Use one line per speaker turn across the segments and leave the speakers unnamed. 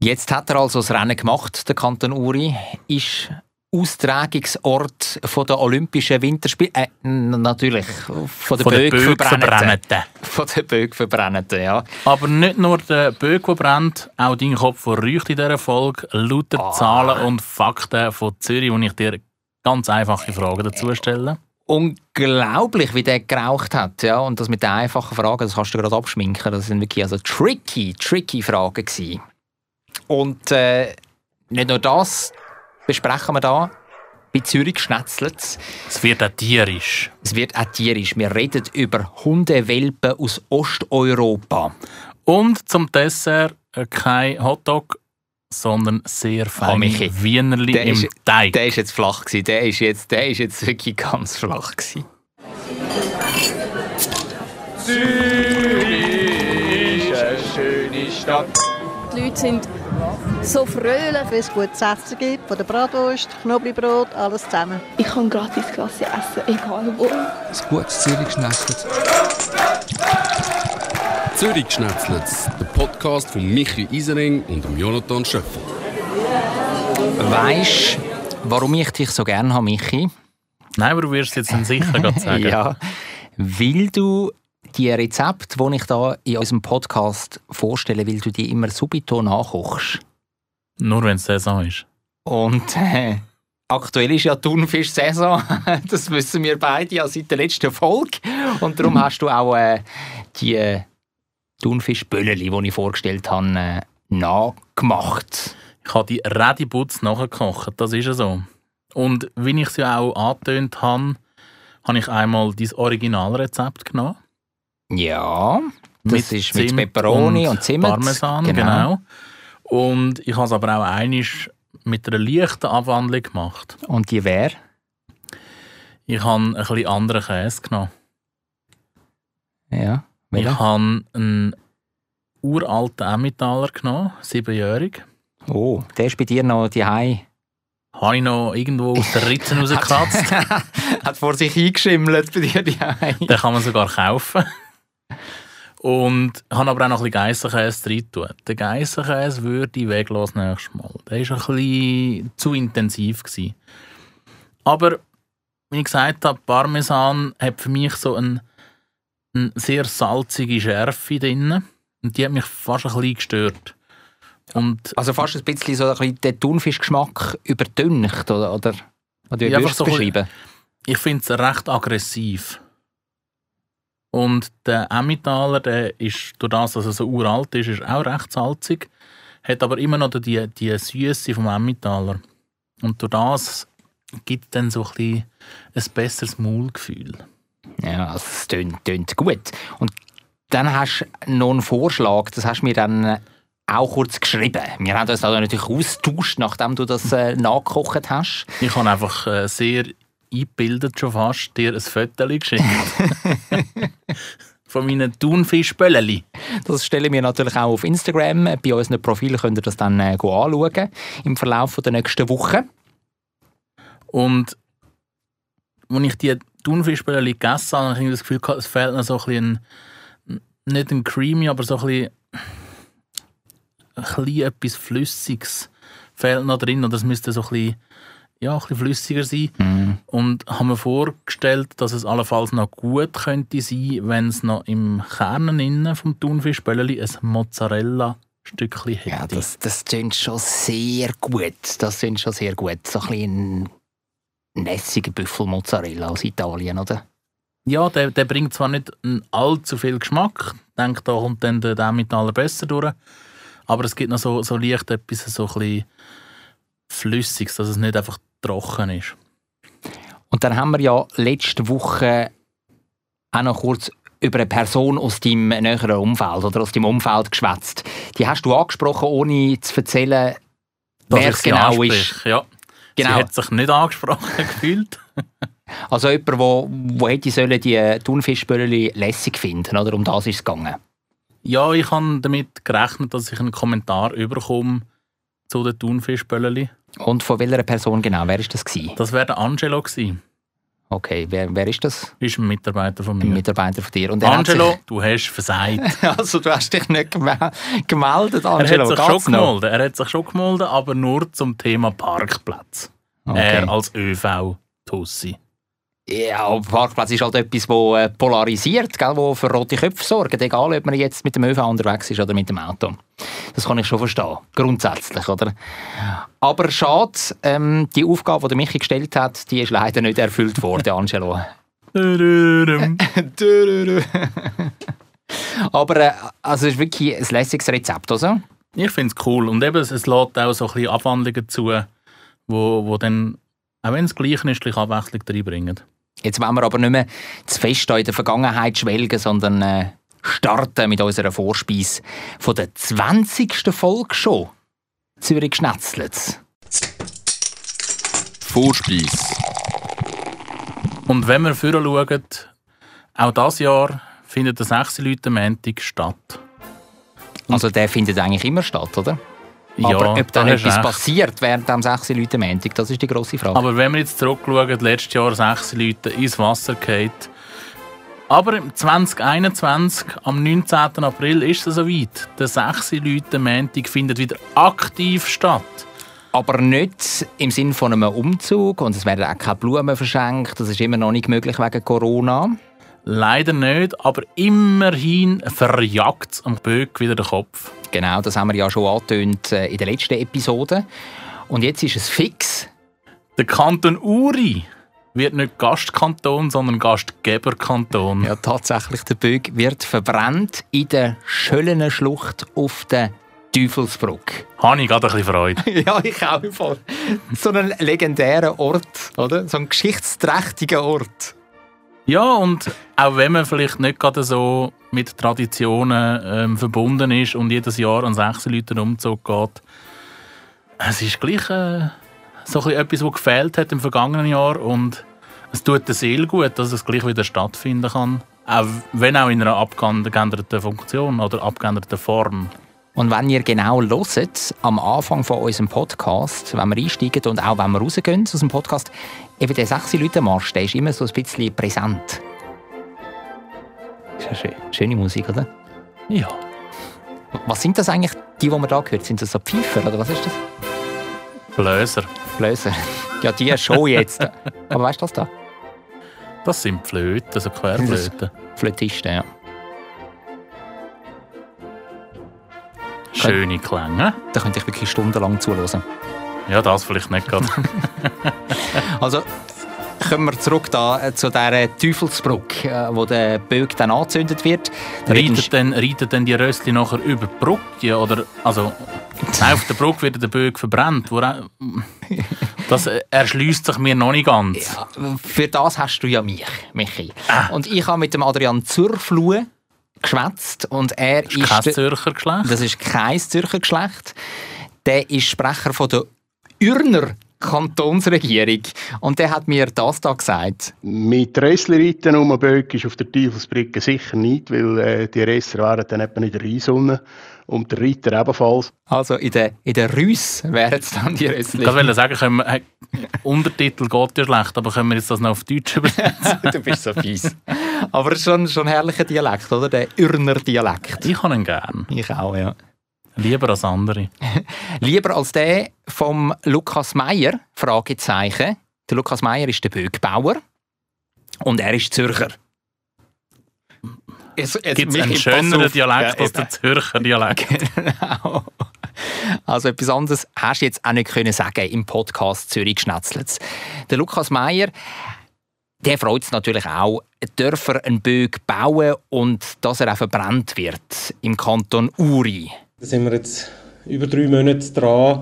Jetzt hat er also das Rennen gemacht, der Kanton Uri. Ist Austragungsort der Olympischen Winterspiele. Äh, natürlich, von der, von Bögverbrennten. Von der Bögverbrennten, ja.
Aber nicht nur der Bög, der brennt, auch dein Kopf verreucht in dieser Folge. Lauter ah. Zahlen und Fakten von Zürich, wo ich dir ganz einfache Fragen dazu stelle.
Unglaublich, wie der geraucht hat. Ja? Und das mit den einfachen Fragen, das kannst du gerade abschminken. Das sind wirklich also tricky, tricky Fragen gewesen. Und äh, nicht nur das, besprechen wir da. Bei Zürich schnetzelt
es. wird auch tierisch.
Es wird auch tierisch. Wir reden über Hundewelpen aus Osteuropa.
Und zum Dessert äh, kein Hotdog, sondern sehr feine oh, Wienerli der im ist, Teig.
Der ist jetzt flach gewesen. Der ist jetzt, der ist jetzt wirklich ganz flach gewesen.
Zürich ist eine schöne Stadt.
Die Leute sind so fröhlich,
wenn es gutes Essen gibt, von der Bratwurst, Knoblauchbrot, alles zusammen.
Ich kann gratis Klasse essen, egal wo. Ein
gutes Zürich-Schnetzlitz.
Zürich-Schnetzlitz, der Podcast von Michi Isering und Jonathan Schöffel.
Weißt du, warum ich dich so gerne habe, Michi?
Nein, aber du wirst es jetzt sicher sagen.
ja, weil du die Rezepte, die ich da in unserem Podcast vorstelle, weil du die immer subito nachkochst.
Nur wenn es Saison ist.
Und äh, aktuell ist ja Thunfisch-Saison. das wissen wir beide ja seit der letzten Folge. Und darum hast du auch äh, die Thunfischbölleli, die ich vorgestellt habe, äh, nachgemacht.
Ich habe die Redibutz nachgekocht, das ist ja so. Und wie ich sie auch angetönt habe, habe ich einmal dein Originalrezept genommen.
Ja, das mit ist mit Zimt Peperoni und, und Zimt.
Parmesan, genau. genau. Und ich habe es aber auch einisch mit einer leichten Abwandlung gemacht.
Und die wäre?
Ich habe ein bisschen anderen Käse genommen.
Ja,
welcher? Ich habe einen uralten Emmentaler genommen, siebenjährig.
Oh, der ist bei dir noch die Hai.
Habe ich noch irgendwo aus den Ritzen rausgekratzt.
Hat vor sich eingeschimmelt bei dir die Hai.
Den kann man sogar kaufen. Und habe aber auch noch ein bisschen Geissenkäse drin tun. Den Geissenkäse würde ich weglassen nächstes Mal. Der war ein bisschen zu intensiv. Gewesen. Aber, wie ich gesagt habe, Parmesan hat für mich so eine, eine sehr salzige Schärfe drin. Und die hat mich fast ein bisschen gestört.
Und also fast ein bisschen so ein bisschen den Thunfischgeschmack überdüncht, oder? Oder, oder wie ja, so beschreiben?
Ich finde es recht aggressiv. Und der Emmentaler, der ist, durch das, dass er so uralt ist, ist auch recht salzig, hat aber immer noch die, die Süße vom Emmentaler. Und durch das gibt es dann so ein, bisschen ein besseres Maulgefühl.
Ja, also es tönt, tönt gut. Und dann hast du noch einen Vorschlag, das hast du mir dann auch kurz geschrieben. Wir haben uns also natürlich austauscht, nachdem du das äh, nachgekocht hast.
Ich habe einfach äh, sehr eingebildet schon fast dir ein Foto geschickt. Von meinen Thunfischbölleli.
Das stellen wir natürlich auch auf Instagram. Bei unseren Profilen könnt ihr das dann äh, anschauen im Verlauf der nächsten Woche.
Und als ich die Thunfischbölleli gegessen habe, habe ich das Gefühl, es fehlt noch so ein bisschen, nicht ein creamy, aber so ein bisschen, ein bisschen etwas Flüssiges fehlt noch drin. Und das müsste so ein bisschen ja, ein bisschen flüssiger sein. Mhm. Und haben mir vorgestellt, dass es allenfalls noch gut könnte sein, wenn es noch im Kern innen vom Thunfischbölleli ein Mozzarella-Stückchen hätte.
Ja, das, das klingt schon sehr gut. Das klingt schon sehr gut. So ein bisschen nässiger Büffelmozzarella aus Italien, oder?
Ja, der, der bringt zwar nicht allzu viel Geschmack. Ich denke, da kommt dann der Emmentaler besser durch. Aber es gibt noch so, so leicht etwas so ein bisschen Flüssiges, dass es nicht einfach trocken ist.
Und dann haben wir ja letzte Woche auch noch kurz über eine Person aus deinem näheren Umfeld oder aus deinem Umfeld geschwätzt. Die hast du angesprochen, ohne zu erzählen, wer es genau ist.
Ja. Genau. Sie hat sich nicht angesprochen gefühlt.
also jemand, wo, wo hätte sollen die Thunfischböllchen lässig finden, oder? Um das ist es gegangen.
Ja, ich habe damit gerechnet, dass ich einen Kommentar überkomme zu den Thunfischböllchen.
Und von welcher Person genau? Wer war das? Gewesen?
Das wäre der Angelo. Gewesen.
Okay, wer, wer ist das?
Ist ein Mitarbeiter von
Ein
mir.
Mitarbeiter von dir. Und er
Angelo, du hast versagt.
Also du hast dich nicht geme- gemeldet,
Er
Angelo.
hat sich schon
noch?
gemeldet, er hat sich schon gemeldet, aber nur zum Thema Parkplatz.
Okay.
Er als ÖV-Tussi.
Ja, Parkplatz ist halt etwas, das äh, polarisiert, gell, wo für rote Köpfe sorgt, egal ob man jetzt mit dem ÖV unterwegs ist oder mit dem Auto. Das kann ich schon verstehen, grundsätzlich, oder? Aber schade, ähm, die Aufgabe, die Michi gestellt hat, die ist leider nicht erfüllt worden, Angelo. Aber äh, also es ist wirklich ein lässiges Rezept, oder?
Ich finde es cool. Und eben, es, es lädt auch so ein bisschen Abwandlungen zu, wo, wo dann, auch wenn es gleich ist, gleich Abwechslung reinbringen.
Jetzt wollen wir aber nicht mehr zu fest in der Vergangenheit schwelgen, sondern äh, starten mit unserer Vorspeise von der 20. Folge schon. Zürich Schnetzlitz.
Vorspeis.
Und wenn wir vorher schauen, auch dieses Jahr findet der 6 Leute Montag statt.
Also der findet eigentlich immer statt, oder?
Ja,
aber ob
da
etwas
recht.
passiert während dem 6 Leute Montag, das ist die grosse Frage.
Aber wenn wir jetzt zurückschauen, letztes Jahr 6 Leute ins Wasser gefallen. Aber im 2021, am 19. April, ist es soweit. Der 6 Leute Montag findet wieder aktiv statt.
Aber nicht im Sinn von einem Umzug und es werden auch keine Blumen verschenkt. Das ist immer noch nicht möglich wegen Corona.
Leider nicht, aber immerhin verjagt es am Böck wieder den Kopf.
Genau, das haben wir ja schon angetönt äh, in der letzten Episode. Und jetzt ist es fix.
Der Kanton Uri wird nicht Gastkanton, sondern Gastgeberkanton.
Ja, tatsächlich, der Böck wird verbrannt in der Schöllener Schlucht auf der Teufelsbrücke.
Habe ich gerade ein bisschen Freude.
ja, ich auch. So einen legendären Ort, oder? So einen geschichtsträchtigen Ort.
Ja, und auch wenn man vielleicht nicht gerade so mit Traditionen ähm, verbunden ist und jedes Jahr an sechs Leuten Umzug geht, es ist gleich äh, so ein etwas, was gefehlt hat im vergangenen Jahr und es tut der Seele gut, dass es gleich wieder stattfinden kann. Auch wenn auch in einer abgeänderten Funktion oder abgeänderten Form.
Und wenn ihr genau hört, am Anfang von unserem Podcast, wenn wir einsteigen und auch wenn wir rausgehen aus dem Podcast, eben der 6 Leute Marsch, der ist immer so ein bisschen präsent. Ist ja schön. Schöne Musik, oder?
Ja.
Was sind das eigentlich, die, die man da gehört? Sind das so Pfeifer oder was ist das?
Bläser.
Bläser. Ja, die schon jetzt. Aber weißt du das da?
Das sind Flöten, also Querflöten.
Flötisten, ja.
Schöne Klänge.
Da könnte ich wirklich stundenlang zuhören.
Ja, das vielleicht nicht gerade.
Also kommen wir zurück da, äh, zu dieser Teufelsbrücke, äh, wo der Böck dann angezündet wird. Da wird ein
Reitet denn, reitet denn die Röstli nachher über die Brücke? Oder, also, nein, auf der Brücke wird der Böck verbrannt. Wo, das äh, erschließt sich mir noch nicht ganz.
Ja, für das hast du ja mich, Michi. Und ich habe mit dem Adrian Zürflue geschwätzt und er
Das ist kein Zürcher Geschlecht.
das ist kein Zürcher Geschlecht. Der ist Sprecher von der Ürner Kantonsregierung und der hat mir das da gesagt.
Mit Rössli-Reiten um den Böck ist auf der Teufelsbrücke sicher nicht, weil äh, die Resser wären dann etwa in der Rheinsonne und der Reiter ebenfalls.
Also in der, in der Rüss wären es dann die
Ich
Rössli.
wollte sagen, können wir, äh, Untertitel geht ja schlecht, aber können wir jetzt das noch auf Deutsch übersetzen?
du bist so fies. Aber schon, schon ein herrlicher Dialekt, oder? Der Ürner Dialekt.
ich habe ihn gern.
Ich auch, ja.
Lieber als andere.
Lieber als der vom Lukas Meier, Fragezeichen. Der Lukas Meier ist der Böckbauer und er ist Zürcher. Es, es,
Gibt einen schöneren
auf.
Dialekt
Ja,
als der Zürcher Dialekt?
Genau. Also etwas anderes hast du jetzt auch nicht können sagen im Podcast Zürich Schnetzlitz. Der Lukas Meier, der freut es natürlich auch, dürfen einen Böck bauen und dass er auch verbrannt wird im Kanton Uri.
Da sind wir jetzt über drei Monate dran,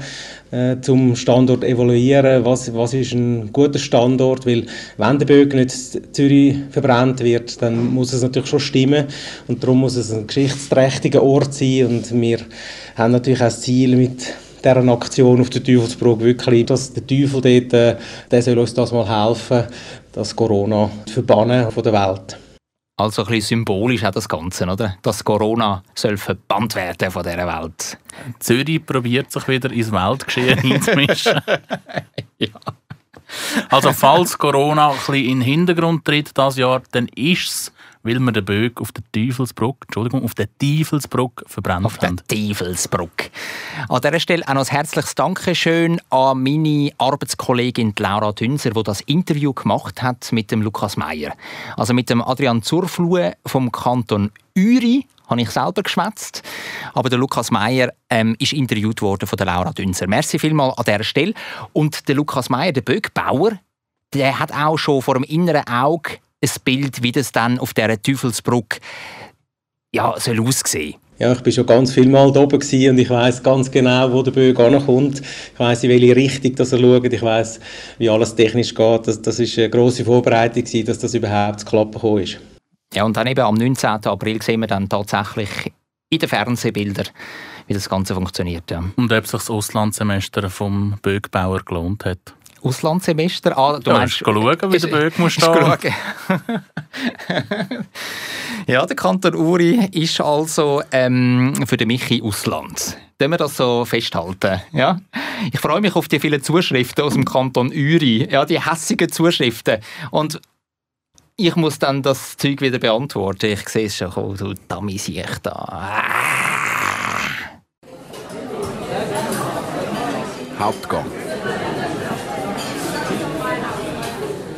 äh, zum Standort evaluieren. Was, was ist ein guter Standort? Weil, wenn der Böck nicht Zürich verbrannt wird, dann muss es natürlich schon stimmen. Und darum muss es ein geschichtsträchtiger Ort sein. Und wir haben natürlich auch das Ziel mit dieser Aktion auf der Teufelsbrücke wirklich, dass der Teufel dort, äh, der soll uns das mal helfen, das Corona zu verbannen von der Welt.
Also ein bisschen symbolisch auch das Ganze, oder? Dass Corona soll verbannt werden von dieser Welt.
Zürich probiert sich wieder ins Weltgeschehen einzumischen.
Ja.
Also falls Corona ein bisschen in den Hintergrund tritt dieses Jahr, dann ist es, weil wir den Böck auf der Teufelsbrücke, Entschuldigung, auf der Teufelsbrücke verbrannt
Auf der
haben.
Teufelsbrücke. An dieser Stelle auch noch ein herzliches Dankeschön an meine Arbeitskollegin Laura Dünser, die das Interview gemacht hat mit dem Lukas Meier. Also mit dem Adrian Zurflue vom Kanton Uri habe ich selber geschwätzt. Aber der Lukas Meier ähm, ist interviewt worden von der Laura Dünser. Merci vielmals an dieser Stelle. Und der Lukas Meier, der Böckbauer, der hat auch schon vor dem inneren Auge ein Bild, wie das dann auf dieser Teufelsbrücke ja, soll aussehen
Ja, ich bin schon ganz viel Mal da oben gewesen und ich weiß ganz genau, wo der Böck ankommt. Ich weiß in welche Richtung dass er schaut. Ich weiß, wie alles technisch geht. Das, das ist eine grosse Vorbereitung gewesen, dass das überhaupt zu klappen gekommen ist.
Ja, und dann eben am 19. April sehen wir dann tatsächlich in den Fernsehbildern, wie das Ganze funktioniert. Ja.
Und ob sich das Auslandssemester vom Böckbauer gelohnt hat.
Auslandssemester? Ah, du
Ja,
meinst,
schauen, wie der Böck muss stehen?
ja, der Kanton Uri ist also ähm, für den Michi Ausland. Können wir das so festhalten? Ja? Ich freue mich auf die vielen Zuschriften aus dem Kanton Uri. Ja, die hässigen Zuschriften. Und ich muss dann das Zeug wieder beantworten. Ich sehe es schon, oh, du Dummy ich da.
Hauptgang.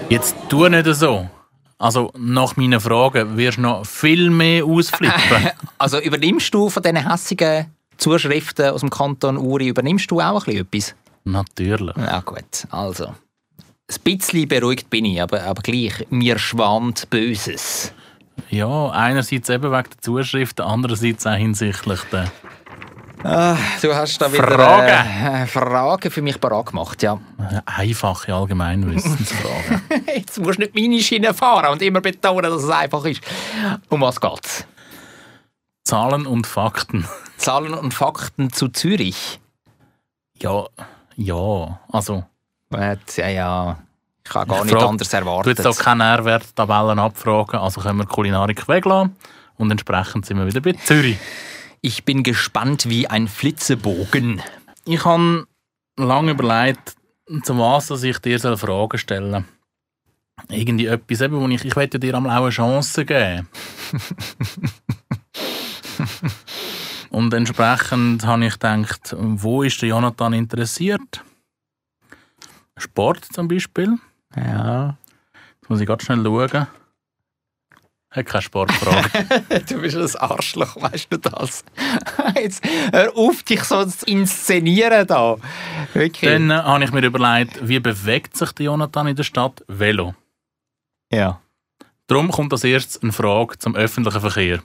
Jetzt tu nicht so. Also nach meinen Fragen wirst du noch viel mehr ausflippen.
Also übernimmst du von diesen hässigen Zuschriften aus dem Kanton Uri, übernimmst du auch ein bisschen etwas?
Natürlich.
Ja gut, also. Ein bisschen beruhigt bin ich, aber, aber gleich, mir schwant Böses.
Ja, einerseits eben wegen der Zuschriften, andererseits auch hinsichtlich der
Du hast da wieder
Fragen.
Äh, Fragen für mich parat gemacht, ja.
einfachen Allgemeinwissensfragen.
Jetzt musst du nicht meine Schiene fahren und immer betonen, dass es einfach ist. Um was geht's?
Zahlen und Fakten.
Zahlen und Fakten zu Zürich.
Ja, ja, also...
Gut, Ja, ja. Ich kann gar
Ich
nicht
frag-
anders
Du
erwartet.
jetzt auch keine Nährwerttabellen abfragen, also können wir Kulinarik weglassen. Und entsprechend sind wir wieder bei Zürich.
Ich bin gespannt wie ein Flitzebogen.
Ich habe lange überlegt, zu was dass ich dir Fragen stellen soll. Irgendwie etwas, eben, wo ich, ich möchte dir einmal auch eine Chance geben. Und entsprechend habe ich gedacht, wo ist der Jonathan interessiert? Sport zum Beispiel.
Ja.
Jetzt muss ich ganz schnell schauen. Hat keine Sportfrage.
Du bist ein Arschloch, weißt du das? Jetzt hör auf, dich so zu inszenieren da. Wirklich.
Dann äh, habe ich mir überlegt, wie bewegt sich der Jonathan in der Stadt? Velo.
ja.
Darum kommt als erstes eine Frage zum öffentlichen Verkehr.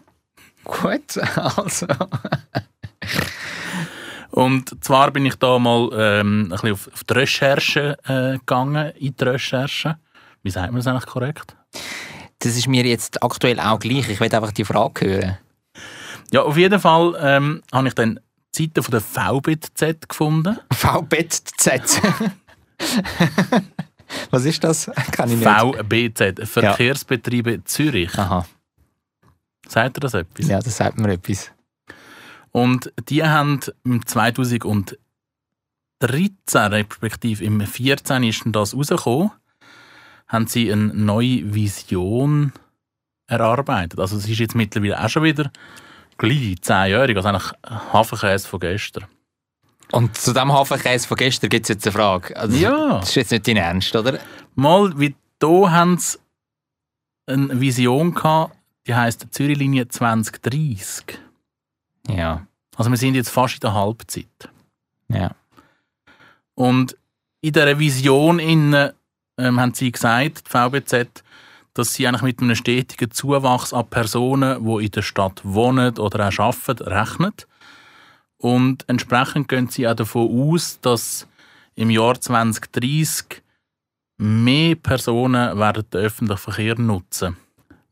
Gut, also.
Und zwar bin ich da mal ähm, ein bisschen auf, auf die Recherche äh, gegangen, in die Recherche. Wie sagt man das eigentlich korrekt?
Das ist mir jetzt aktuell auch gleich. Ich will einfach die Frage hören.
Ja, auf jeden Fall ähm, habe ich dann die Seite von der VBZ gefunden.
VBZ. Was ist das? Kann ich nicht.
VBZ, Verkehrsbetriebe Zürich.
Aha,
Sagt ihr das etwas?
ja, das sagt mir etwas.
Und die haben im 2013, respektive im 2014 ist das rausgekommen, haben sie eine neue Vision erarbeitet. Also es ist jetzt mittlerweile auch schon wieder gleich zehnjährig, also eigentlich Hafenkäse von gestern.
Und zu dem Hafenkäse von gestern gibt es jetzt eine Frage. Also,
Ja.
Das ist jetzt nicht dein Ernst, oder?
Mal, wie da haben sie eine Vision gehabt, die heisst Zürich-Linie 2030.
Ja.
Also wir sind jetzt fast in der Halbzeit.
Ja.
Und in dieser Vision innen, ähm, haben sie gesagt, die VBZ, dass sie eigentlich mit einem stetigen Zuwachs an Personen, die in der Stadt wohnen oder auch arbeiten, rechnen. Und entsprechend gehen sie auch davon aus, dass im Jahr 2030 mehr Personen werden den öffentlichen Verkehr nutzen.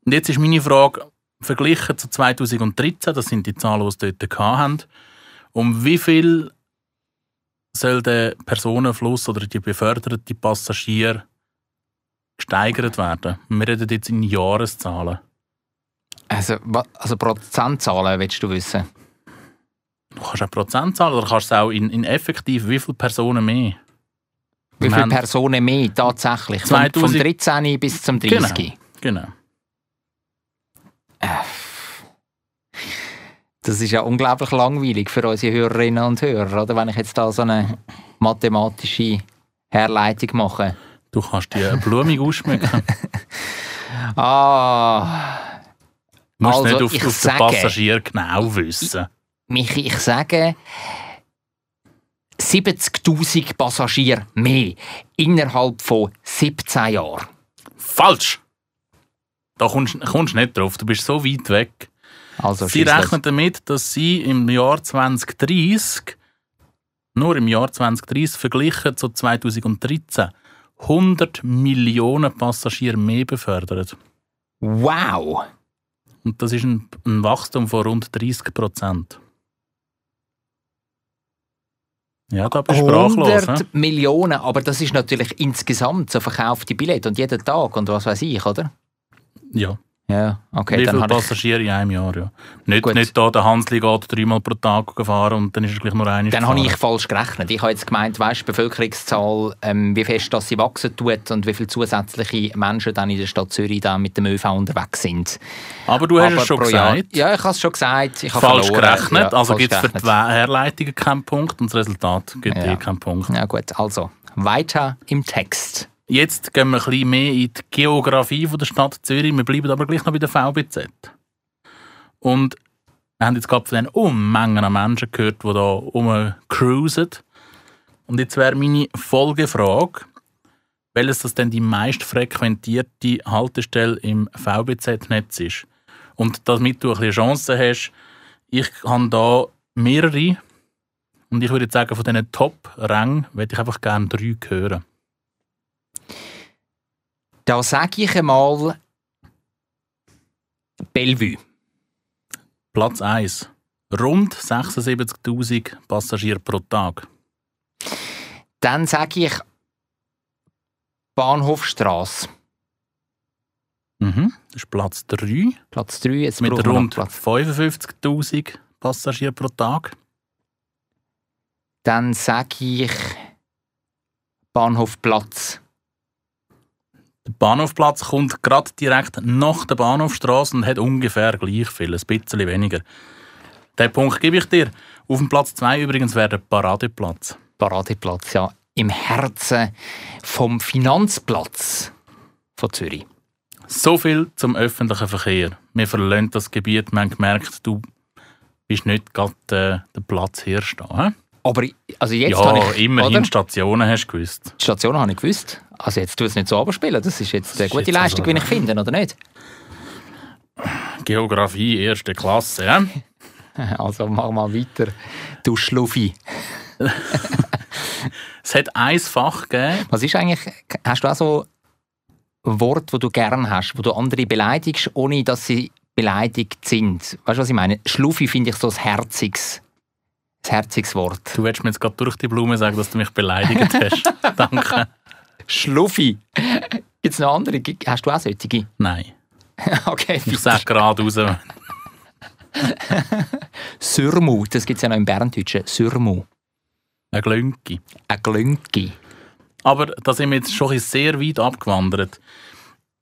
Und jetzt ist meine Frage, verglichen zu 2013, das sind die Zahlen, die sie dort hatten, um wie viel soll der Personenfluss oder die beförderten Passagiere gesteigert werden? Wir reden jetzt in Jahreszahlen.
Also, also Prozentzahlen willst du wissen?
Du kannst auch Prozentzahlen oder kannst du auch in, in effektiv wie viele Personen mehr?
Wie viele Personen mehr tatsächlich? Vom, vom
2000
13. bis zum 30.
Genau.
Das ist ja unglaublich langweilig für unsere Hörerinnen und Hörer, oder? Wenn ich jetzt da so eine mathematische Herleitung mache.
Du kannst die blumig ausschmücken.
Ah,
Du musst
Also,
nicht auf, auf den
sage-
Passagier genau wissen.
Michi, ich sage 70.000 Passagiere mehr innerhalb von 17 Jahren.
Falsch! Da kommst du nicht drauf. Du bist so weit weg.
Also
Sie rechnen damit, dass sie im Jahr 2030, nur im Jahr 2030 verglichen zu 2013, 100 Millionen Passagiere mehr befördern.
Wow!
Und das ist ein, ein Wachstum von rund 30 Prozent. Ja, da bist du sprachlos.
100
hä?
Millionen, aber das ist natürlich insgesamt so verkaufte Billette und jeden Tag und was weiß ich, oder?
Ja.
Ja, okay,
Wie viele
habe ich...
Passagiere in einem Jahr? Ja. Nicht,
Gut.
nicht da, der Hansli geht dreimal pro Tag fahren und dann ist er gleich nur einmal
Dann habe
gefahren.
ich falsch gerechnet. Ich habe jetzt gemeint, weißt, die Bevölkerungszahl, ähm, wie fest dass sie wachsen tut und wie viele zusätzliche Menschen dann in der Stadt Zürich dann mit dem ÖV unterwegs sind.
Aber du hast
Aber
es schon
pro Jahr-
gesagt.
Ja, ich habe es schon gesagt. Ich habe
falsch
verloren.
gerechnet.
Ja,
also gibt es für die. Herleitungen keinen Punkt und das Resultat gibt
Ja.
eh keinen Punkt.
Ja gut, also weiter im Text.
Jetzt gehen wir ein bisschen mehr in die Geografie der Stadt Zürich. Wir bleiben aber gleich noch bei der VBZ. Und wir haben jetzt gerade von den Unmengen an Menschen gehört, die da rumcruisen. Und jetzt wäre meine Folgefrage, welches das denn die meist frequentierte Haltestelle im VBZ-Netz ist. Und damit du ein bisschen Chancen hast, ich habe da mehrere und ich würde sagen, von diesen Top-Rängen würde ich einfach gerne drei hören.
Da sage ich einmal Bellevue.
Platz 1. Rund 76.000 Passagiere pro Tag.
Dann sage ich Bahnhofstrasse.
Mhm. Das ist Platz 3.
Platz 3, jetzt
Mit rund
Platz.
55.000 Passagieren pro Tag.
Dann sage ich Bahnhofplatz.
Der Bahnhofplatz kommt gerade direkt nach der Bahnhofstraße und hat ungefähr gleich viel, ein bisschen weniger. Den Punkt gebe ich dir. Auf dem Platz 2 übrigens wäre der Paradeplatz.
Paradeplatz, ja. Im Herzen vom Finanzplatz von Zürich.
So viel zum öffentlichen Verkehr. Wir verlassen das Gebiet. Wir haben gemerkt, du bist nicht gerade äh, der Platzhirsch da. hä?
Aber also jetzt
ja,
habe ich,
immerhin
oder?
Stationen hast du gewusst.
Die Station habe ich gewusst. Also jetzt tu es nicht so abspielen. Das ist jetzt eine gute
jetzt
Leistung,
also-
wie ich finde, oder nicht?
Geografie erste Klasse. Ja?
Also mach mal weiter, du Schluffi.
Es hat ein Fach gegeben.
Was ist eigentlich, hast du auch so Worte, die du gern hast, wo du andere beleidigst, ohne dass sie beleidigt sind? Weißt du, was ich meine? Schluffi finde ich so ein herziges, ein herziges Wort.
Du willst mir jetzt gerade durch die Blume sagen, dass du mich beleidigt hast. Danke.
Schluffi. Gibt es noch andere? Hast du auch solche?
Nein.
okay.
Ich sage gerade raus.
Sürmu, das gibt es ja noch im Berndeutschen. Sürmu.
Ein Glünki.
Ein Glünki.
Aber da sind wir jetzt schon sehr weit abgewandert.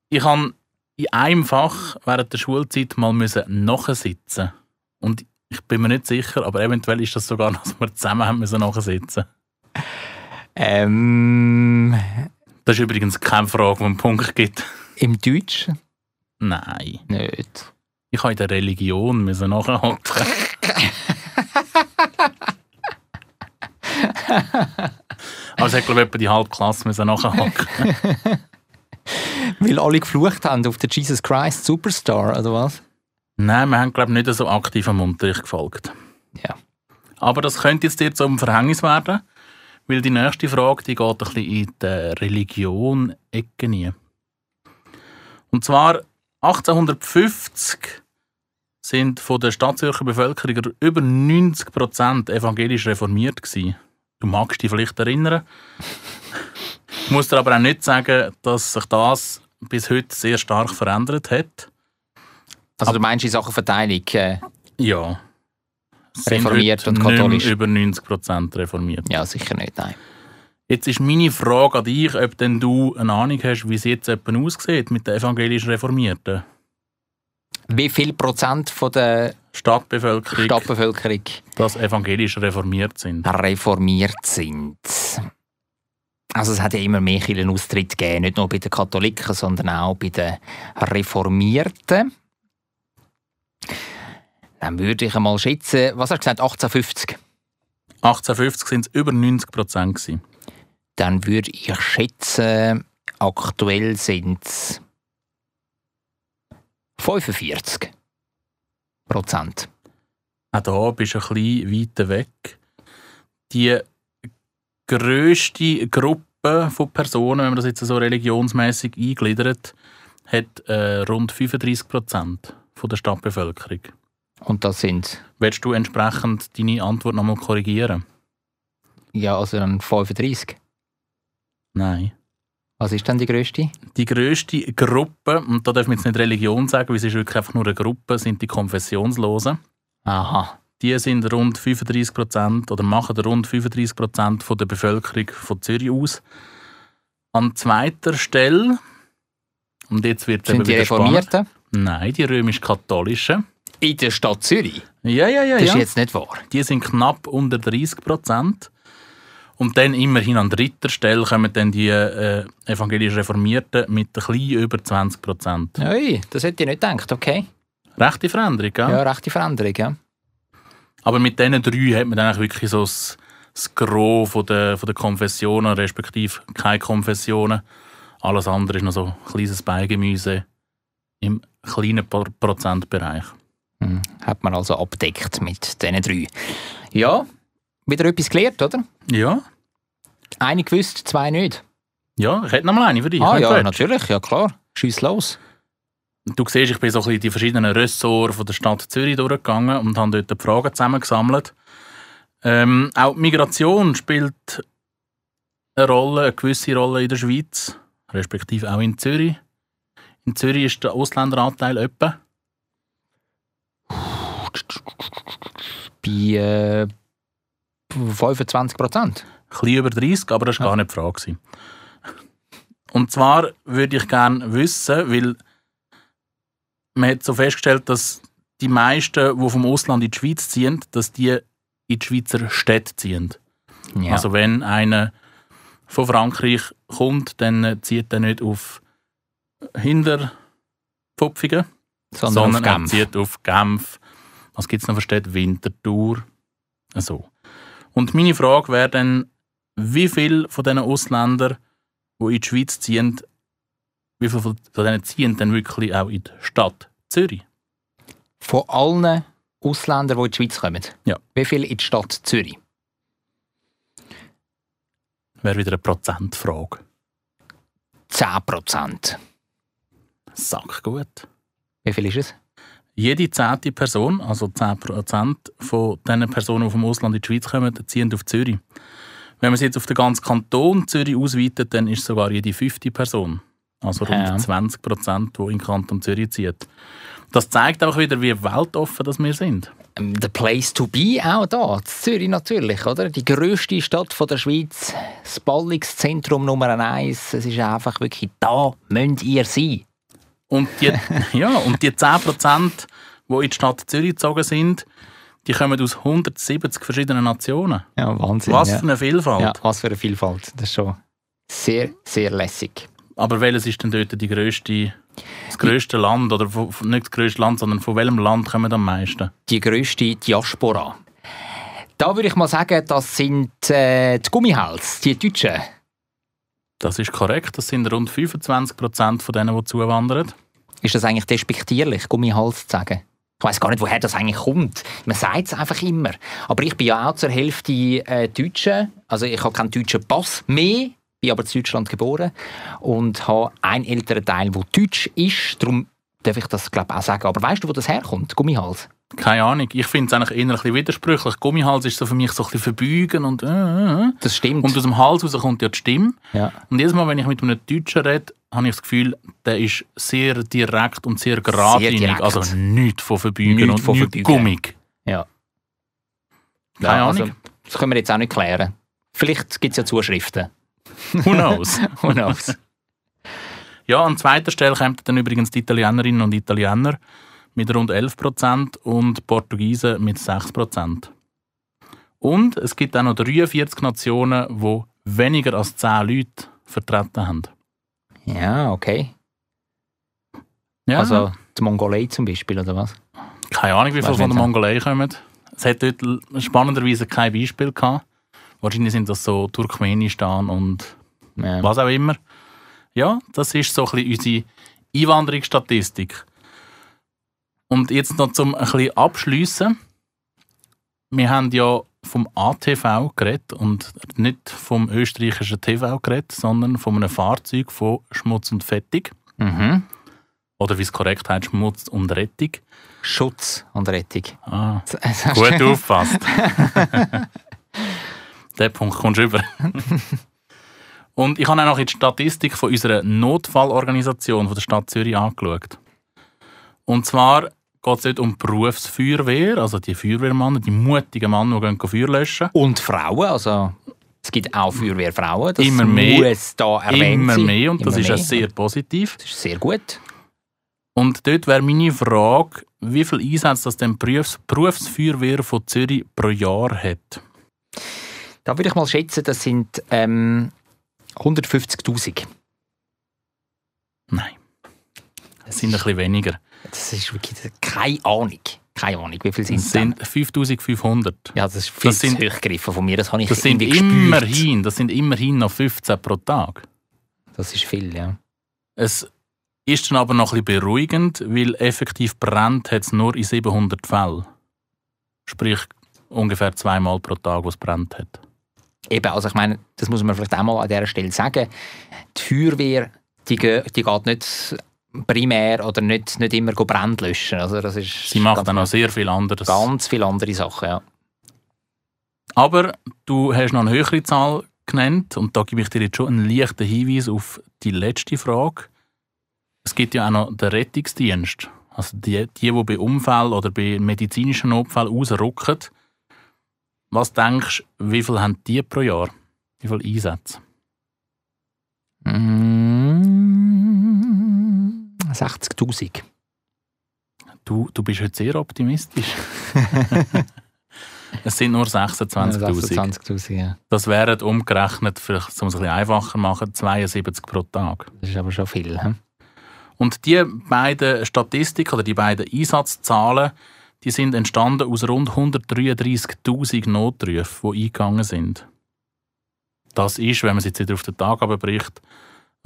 Ich habe in einem Fach während der Schulzeit mal nachsitzen. Und ich bin mir nicht sicher, aber eventuell ist das sogar, noch, dass wir zusammen haben müssen nachsitzen.
Ähm,
Das ist übrigens keine Frage, die einen Punkt gibt.
Im Deutschen?
Nein.
Nicht.
Ich habe in der Religion müssen nachhocken. Es hat, glaube ich, etwa die halbe Klasse müssen nachhocken.
Weil alle geflucht haben auf den Jesus Christ Superstar, oder was?
Nein, wir haben, glaube ich, nicht so aktiv am Unterricht gefolgt.
Ja.
Aber das könnte jetzt dir zum Verhängnis werden, weil die nächste Frage die geht ein bisschen in die Religion-Ecke rein. Und zwar 1850 sind von der Stadtzürcher Bevölkerung über 90% evangelisch reformiert gewesen. Du magst dich vielleicht erinnern. Ich muss dir aber auch nicht sagen, dass sich das bis heute sehr stark verändert hat.
Also du meinst in Sachen Verteilung? Äh,
Ja.
Reformiert und katholisch.
Über 90% reformiert.
ja, sicher nicht, nein.
Jetzt ist meine Frage an dich, ob denn du eine Ahnung hast, wie es jetzt jemand aussieht mit den evangelischen Reformierten.
Wie viel Prozent von der
Stadtbevölkerung,
Stadtbevölkerung
das evangelisch reformiert sind?
reformiert sind? Also es hat ja immer mehr Kirchenaustritt gegeben, nicht nur bei den Katholiken, sondern auch bei den Reformierten. Dann würde ich einmal schätzen, was hast du gesagt, 1850?
1850 sind es über 90 Prozent. gewesen.
Dann würde ich schätzen, aktuell sind es 45 Prozent.
Auch da bist du ein bisschen weiter weg. Die grösste Gruppe von Personen, wenn man das jetzt so religionsmäßig eingliedert, hat äh, rund 35 Prozent der Stadtbevölkerung.
Und das sind,
Willst du entsprechend deine Antwort nochmal korrigieren?
ja, also dann 35.
Nein.
Was ist dann die grösste?
Die grösste Gruppe, und da dürfen wir jetzt nicht Religion sagen, weil es ist wirklich einfach nur eine Gruppe, sind die Konfessionslosen.
Aha.
Die sind rund 35 Prozent oder machen rund 35 Prozent der Bevölkerung von Zürich aus. An zweiter Stelle, und jetzt wird es
Sind die
wieder spannend. Nein, die römisch-katholischen.
In der Stadt Zürich?
Ja, ja, ja.
Das ist
ja.
jetzt nicht wahr.
Die sind knapp unter 30 Prozent. Und dann immerhin an dritter Stelle kommen dann die äh, evangelisch Reformierten mit ein bisschen über 20 Prozent.
Ui, das hätte ich nicht gedacht, okay.
Rechte Veränderung, gell?
Ja, rechte Veränderung, ja.
Aber mit diesen drei hat man dann eigentlich wirklich so das, das Gros von der, von der Konfessionen, respektive keine Konfessionen. Alles andere ist noch so ein kleines Beigemüse im kleinen Pro- Prozentbereich.
Hm, Hat man also abdeckt mit diesen drei. Ja, wieder etwas gelernt, oder?
Ja,
Eine gewusst, zwei nicht.
ja, ich hätte noch mal eine für dich.
Ah ja, natürlich, ja klar. Schieß los.
Du siehst, ich bin so ein bisschen die verschiedenen Ressorts von der Stadt Zürich durchgegangen und habe dort die Fragen zusammengesammelt. Ähm, auch Migration spielt eine Rolle, eine gewisse Rolle in der Schweiz, respektive auch in Zürich. In Zürich ist der Ausländeranteil etwa.
Bei äh, 25 Prozent.
Ein bisschen über 30, aber das war gar nicht die Frage. Und zwar würde ich gerne wissen, weil man hat so festgestellt, dass die meisten, die vom Ausland in die Schweiz ziehen, dass die in die Schweizer Städte ziehen.
Ja.
Also wenn einer von Frankreich kommt, dann zieht er nicht auf Hinterpfupfingen,
sondern,
sondern
auf Genf.
auf Genf. Was gibt es noch für Städte? Winterthur. So. Und meine Frage wäre dann, wie viele von diesen Ausländern, die in die Schweiz ziehen, wie viele von denen ziehen dann wirklich auch in die Stadt Zürich?
Von allen Ausländern, die in die Schweiz kommen.
Ja.
Wie viel in die Stadt Zürich?
Wäre wieder eine Prozentfrage.
10 Prozent.
Sack gut.
Wie viel ist es?
Jede zehnte Person, also 10% von den Personen, die vom Ausland in die Schweiz kommen, ziehen auf Zürich. Wenn man es jetzt auf den ganzen Kanton Zürich ausweitet, dann ist es sogar jede fünfte Person. Also rund
Ja.
20%, die in den Kanton Zürich zieht. Das zeigt auch wieder, wie weltoffen das wir sind.
Ähm, The place to be auch da, Zürich natürlich, oder? Die grösste Stadt von der Schweiz, das Ballungszentrum Nummer eins. Es ist einfach wirklich, da müsst ihr sein.
Und die, ja, und die 10%, die in die Stadt Zürich gezogen sind, die kommen aus 170 verschiedenen Nationen.
Ja, Wahnsinn.
Was für eine Vielfalt.
ja, was für eine Vielfalt. Das ist schon sehr, sehr lässig.
Aber welches ist denn dort die grösste, das grösste Land? Oder von- nicht das grösste Land, sondern von welchem Land kommen am meisten?
Die grösste Diaspora. Da würde ich mal sagen, das sind äh, die Gummihals, die Deutschen.
Das ist korrekt. Das sind rund 25 Prozent von denen, die zuwandern.
Ist das eigentlich despektierlich, Gummihals zu sagen? Ich weiß gar nicht, woher das eigentlich kommt. Man sagt es einfach immer. Aber ich bin ja auch zur Hälfte äh, Deutsche. Also ich habe keinen deutschen Pass mehr, bin aber in Deutschland geboren und habe einen älteren Teil, der deutsch ist. Darum darf ich das glaube auch sagen. Aber weißt du, wo das herkommt, Gummihals?
Keine Ahnung. Ich finde es eigentlich eher ein bisschen widersprüchlich. Gummihals ist so für mich so ein bisschen verbeugen und, äh, äh.
Das stimmt.
und aus dem Hals raus kommt ja die Stimme.
ja.
Und jedes Mal, wenn ich mit einem Deutschen rede, habe ich das Gefühl, der ist sehr direkt und sehr geradlinig. Also nichts von verbeugen
Nichts
und
von
nichts
verbeugen.
gummig.
Ja.
Keine
Ja,
Ahnung.
also, das können wir jetzt auch nicht klären. Vielleicht gibt es ja Zuschriften.
Who knows?
Who knows?
Ja, an zweiter Stelle kommen dann übrigens die Italienerinnen und Italiener mit rund 11% und Portugiesen mit 6%. Und es gibt auch noch 43 Nationen, die weniger als 10 Leute vertreten haben.
Ja, okay.
Ja,
Also die Mongolei zum Beispiel, oder was?
keine Ahnung, wie viele von der. Mongolei kommen. Es hat dort spannenderweise kein Beispiel gehabt. Wahrscheinlich sind das so Turkmenistan und
Ja.
was auch immer. Ja, das ist so ein bisschen unsere Einwanderungsstatistik. Und jetzt noch zum ein bisschen abschliessen. Wir haben ja vom ATV geredet und nicht vom österreichischen TV geredet, sondern von einem Fahrzeug von Schmutz und Fettig.
Mhm.
Oder wie es korrekt heißt, Schmutz und Rettung.
Schutz und Rettung.
Ah, gut aufgepasst. Den Punkt kommst du über. Und ich habe auch noch die Statistik von unserer Notfallorganisation von der Stadt Zürich angeschaut. Und zwar geht es dort um die Berufsfeuerwehr, also die Feuerwehrmänner, die mutigen Männer, die gehen Feuer löschen.
Und Frauen, also es gibt auch Feuerwehrfrauen. Das
Immer mehr.
muss da erwähnt
Immer mehr und das
Immer
ist ja
mehr.
sehr positiv.
Das ist sehr gut.
Und dort wäre meine Frage, wie viel Einsätze das denn Berufs Berufsfeuerwehr von Zürich pro Jahr hat.
Da würde ich mal schätzen, das sind ähm, 150'000.
Nein. Es sind ein bisschen weniger.
Das ist wirklich keine Ahnung. Keine Ahnung, wie viel sind
Es sind 5500.
Ja, das ist viel
das sind-
zu hoch gegriffen von mir. Das habe ich
Das sind immerhin, das sind immerhin noch 15 pro Tag.
Das ist viel, ja.
Es ist dann aber noch ein bisschen beruhigend, weil effektiv brennt hat es nur in 700 Fällen. Sprich ungefähr zweimal pro Tag, wo es brennt hat.
Eben, also ich meine, das muss man vielleicht auch mal an dieser Stelle sagen. Die Feuerwehr, die, die geht nicht primär oder nicht, nicht immer Brand löschen. Also das ist
Sie macht dann noch sehr viel anderes.
ganz viele andere Sachen, ja.
Aber du hast noch eine höhere Zahl genannt und da gebe ich dir jetzt schon einen leichten Hinweis auf die letzte Frage. Es gibt ja auch noch den Rettungsdienst. Also die, die, die bei Unfällen oder bei medizinischen Notfällen ausrücken. Was denkst du, wie viel haben die pro Jahr? Wie viele Einsätze?
Mm, 60'000.
Du, du bist heute sehr optimistisch. es sind nur 26'000.
26'000, ja.
Das wären umgerechnet, vielleicht, um es ein bisschen einfacher zu machen, 72 pro Tag.
Das ist aber schon viel. Hm?
Und die beiden Statistiken oder die beiden Einsatzzahlen, die sind entstanden aus rund 133.000 Notrufen, die eingegangen sind. Das ist, wenn man es jetzt wieder auf den Tag bricht,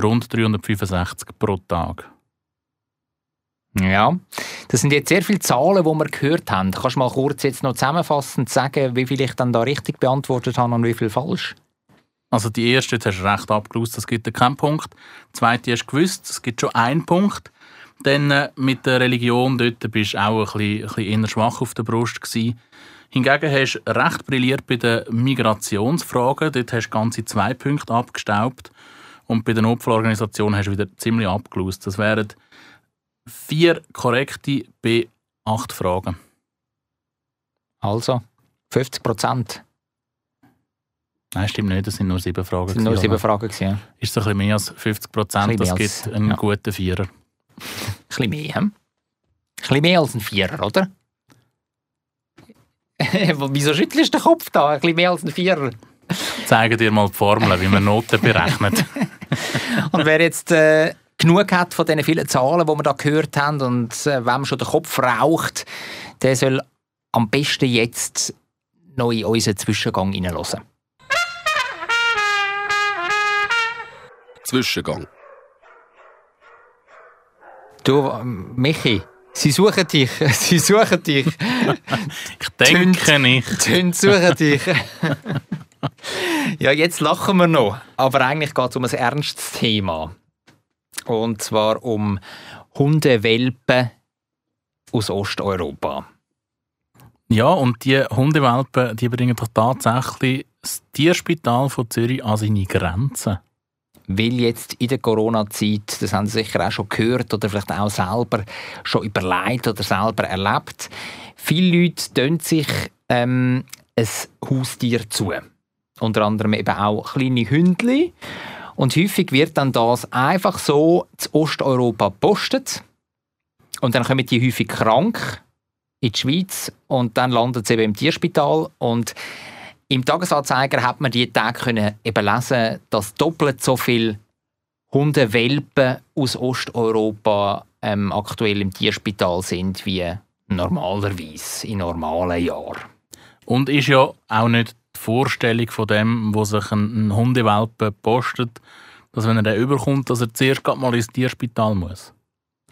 rund 365 pro Tag.
Ja, das sind jetzt sehr viele Zahlen, die wir gehört haben. Kannst du mal kurz jetzt noch zusammenfassend sagen, wie viel ich dann da richtig beantwortet habe und wie viel falsch?
Also die erste, jetzt hast du recht abgelöst, das gibt keinen Punkt. Die zweite hast du gewusst, es gibt schon einen Punkt. Dann äh, mit der Religion, dort bist du auch ein bisschen, ein bisschen eher schwach auf der Brust gewesen. Hingegen hast du recht brilliert bei den Migrationsfragen. Dort hast du ganze zwei Punkte abgestaubt. Und bei der Notfallorganisation hast du wieder ziemlich abgelöst. Das wären vier korrekte bei acht Fragen.
Also 50 Prozent.
Nein, stimmt nicht, das sind nur sieben Fragen.
Das sind nur sieben Fragen. Gewesen, ja.
Ist es ein bisschen mehr als 50
Ein
Prozent? Das gibt einen
ja.
guten Vierer.
Ein bisschen mehr, hm? Ein bisschen mehr als ein Vierer, oder? Wieso schüttelst du den Kopf da? Ein bisschen mehr als ein Vierer.
Zeigen dir mal die Formel, wie man Noten berechnet.
Und wer jetzt äh, genug hat von diesen vielen Zahlen, die wir da gehört haben und äh, wem schon der Kopf raucht, der soll am besten jetzt noch in unseren Zwischengang hineinhören.
Zwischengang.
Du, ähm, Michi, sie suchen dich. Sie suchen dich.
Ich denke nicht.
Tönt suchen dich. ja, jetzt lachen wir noch. Aber eigentlich geht es um ein ernstes Thema. Und zwar um Hundewelpen aus Osteuropa.
Ja, und die Hundewelpen, die bringen doch tatsächlich das Tierspital von Zürich an seine Grenzen.
Weil jetzt in der Corona-Zeit, das haben Sie sicher auch schon gehört oder vielleicht auch selber schon überlegt oder selber erlebt, viele Leute tun sich ähm, ein Haustier zu. unter anderem eben auch kleine Hündli. Und häufig wird dann das einfach so zu Osteuropa gepostet. Und dann kommen die häufig krank in die Schweiz und dann landet sie eben im Tierspital. Und im Tagesanzeiger hat man die Tage können eben lesen, dass doppelt so viele Hundewelpen aus Osteuropa ähm, aktuell im Tierspital sind wie normalerweise in normalen Jahren.
Und ist ja auch nicht die Vorstellung von dem, wo sich ein, ein Hundewelpe postet, dass wenn er den überkommt, dass er zuerst mal ins Tierspital muss.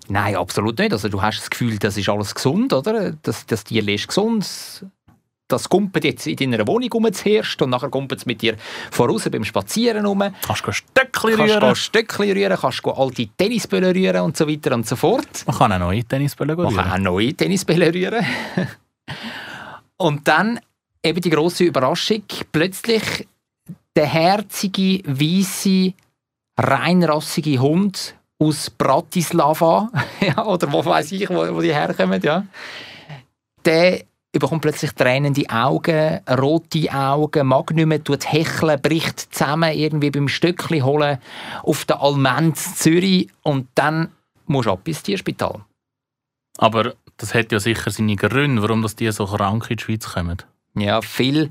Nein, absolut nicht. Also du hast das Gefühl, das ist alles gesund, oder? Das, das Tier ist gesund. Das kumpelt jetzt in deiner Wohnung zuerst und nachher kumpelt es mit dir voraus beim Spazieren um.
Kannst du Stöckchen
Kannst
rühren.
du Stöckchen rühren, kannst du alte Tennisbälle rühren und so weiter und so fort.
Man kann auch neue Tennisbälle
Man
rühren.
kann auch neue Tennisbälle rühren. und dann eben die große Überraschung, plötzlich der herzige, weiße, reinrassige Hund aus Bratislava, oder wo weiß ich, wo, wo die herkommen, ja, der bekommt plötzlich tränende Augen, rote Augen, mag nicht mehr, tut hecheln, bricht zusammen, irgendwie beim Stöckli holen auf der Almenz Zürich und dann musst du ab ins Tierspital.
Aber das hat ja sicher seine Gründe, warum das die so krank in die Schweiz kommen.
Ja, viele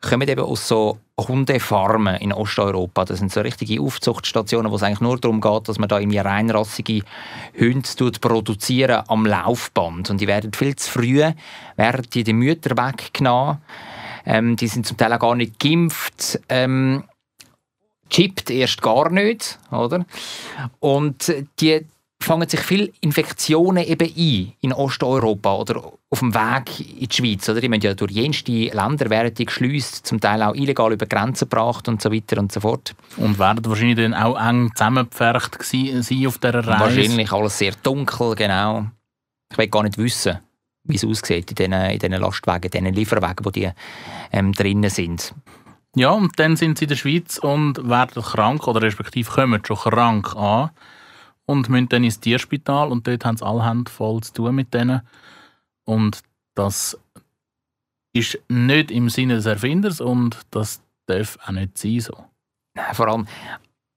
kommen eben aus so Hundefarmen in Osteuropa. Das sind so richtige Aufzuchtstationen, wo es eigentlich nur darum geht, dass man da irgendwie reinrassige Hunde produzieren am Laufband. Und die werden viel zu früh, werden die den Müttern weggenommen. Ähm, die sind zum Teil auch gar nicht geimpft. Ähm, chippt erst gar nicht, oder? Und die fangen sich viele Infektionen eben ein in Osteuropa oder auf dem Weg in die Schweiz. Oder? Die werden ja durch jenste Länder werden die geschleust, zum Teil auch illegal über Grenzen gebracht und so weiter und so fort.
Und werden wahrscheinlich dann auch eng zusammengepfercht sein auf dieser Reise.
Wahrscheinlich alles sehr dunkel, genau. Ich will gar nicht wissen, wie es aussieht in diesen, in diesen Lastwagen, in diesen Lieferwagen, wo die ähm, drinnen sind.
Ja, und dann sind sie in der Schweiz und werden krank oder respektive kommen schon krank an und müssen dann ins Tierspital und dort haben sie alle Hände voll zu tun mit denen. Und das ist nicht im Sinne des Erfinders und das darf auch nicht sein so.
Vor allem,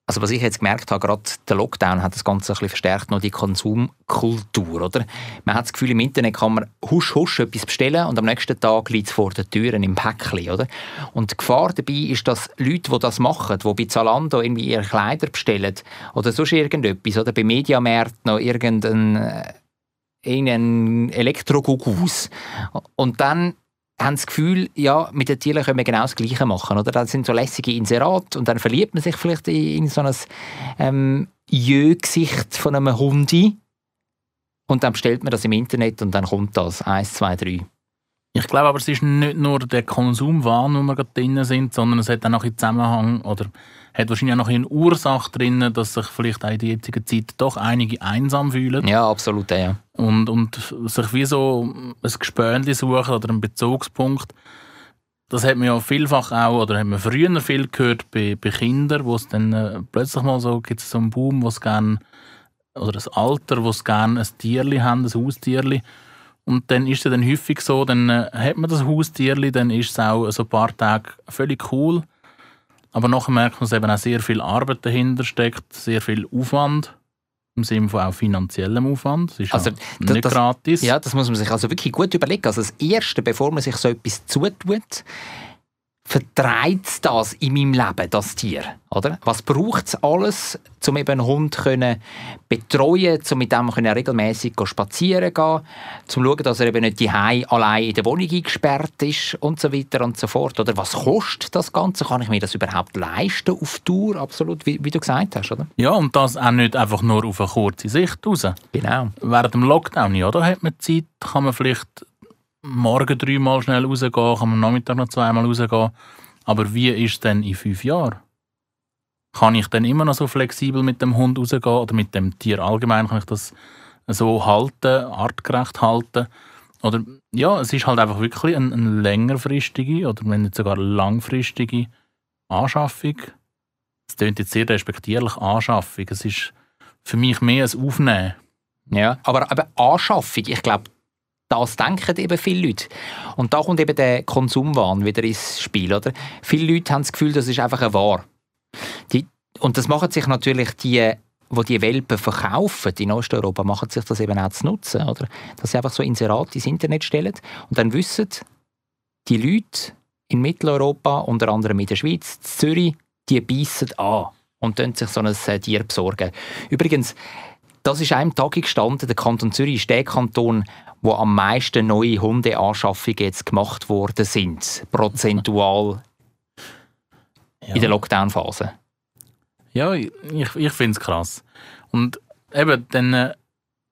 also was ich jetzt gemerkt habe, gerade der Lockdown hat das Ganze ein bisschen verstärkt, noch die Konsumkultur, oder? Man hat das Gefühl, im Internet kann man husch husch etwas bestellen und am nächsten Tag liegt es vor den Türen im Päckchen, oder? Und die Gefahr dabei ist, dass Leute, die das machen, die bei Zalando irgendwie ihre Kleider bestellen oder sonst irgendetwas, oder bei Mediamarkt noch irgendein äh, irgendein Elektrogugus und dann haben das Gefühl, ja, mit den Tieren können wir genau das Gleiche machen. Oder? Das sind so lässige Inserate und dann verliebt man sich vielleicht in, so ein ähm, Jö-Gesicht von einem Hundi und dann bestellt man das im Internet und dann kommt das. Eins, zwei, drei.
Ich glaube aber, es ist nicht nur der Konsumwahn, wo wir gerade drin sind, sondern es hat auch noch einen Zusammenhang oder hat wahrscheinlich auch noch eine Ursache drin, dass sich vielleicht auch in der jetzigen Zeit doch einige einsam fühlen.
Ja, absolut, ja.
Und, und sich wie so ein Gespönli suchen oder einen Bezugspunkt. Das hat man ja vielfach auch, oder hat man früher viel gehört bei, bei Kindern, wo es dann äh, plötzlich mal so, gibt es so einen Boom, wo es gerne, oder ein Alter, wo es gerne ein Tierli haben, ein Haustierli. Und dann ist es dann häufig so, dann äh, hat man das Haustierli, dann ist es auch so ein paar Tage völlig cool. Aber nachher merkt man, dass eben auch sehr viel Arbeit dahinter steckt, sehr viel Aufwand. Im Sinne von auch finanziellem Aufwand. Es ist
Also,
ja
das-
nicht
das-
gratis.
Ja, das muss man sich also wirklich gut überlegen. Also das Erste, bevor man sich so etwas zutut, vertreibt das in meinem Leben, das Tier? Oder? Was braucht es alles, um eben einen Hund können betreuen um mit dem können regelmäßig spazieren gehen, um zu schauen, dass er eben nicht die allein in der Wohnung eingesperrt ist und so weiter und so fort. Oder was kostet das Ganze? Kann ich mir das überhaupt leisten auf Tour? Absolut, wie, wie du gesagt hast, oder?
Ja, und das auch nicht einfach nur auf eine kurze Sicht raus.
Genau.
Während dem Lockdown, ja, da hat man Zeit, kann man vielleicht morgen dreimal schnell rausgehen, kann man am Nachmittag noch zweimal rausgehen. Aber wie ist es denn in fünf Jahren? Kann ich dann immer noch so flexibel mit dem Hund rausgehen oder mit dem Tier allgemein, kann ich das so halten, artgerecht halten? Oder ja, es ist halt einfach wirklich eine, eine längerfristige oder wenn nicht sogar langfristige Anschaffung. Es klingt jetzt sehr respektierlich, Anschaffung. Es ist für mich mehr ein Aufnehmen.
Ja, aber, aber Anschaffung, ich glaube, das denken eben viele Leute. Und da kommt eben der Konsumwahn wieder ins Spiel. Oder? Viele Leute haben das Gefühl, das ist einfach eine Ware. Die, und das machen sich natürlich die, die die Welpen verkaufen in Osteuropa, machen sich das eben auch zu nutzen. Oder? Dass sie einfach so Inserate ins Internet stellen und dann wissen die Leute in Mitteleuropa, unter anderem in der Schweiz, in Zürich, die beißen an und sich so ein äh, Tier besorgen. Übrigens, das ist einem Tag gestanden, der Kanton Zürich ist der Kanton, wo am meisten neue Hundeanschaffungen jetzt gemacht worden sind, prozentual
Ja.
in der Lockdown-Phase.
Ja, ich, ich finde es krass. Und eben, dann, äh,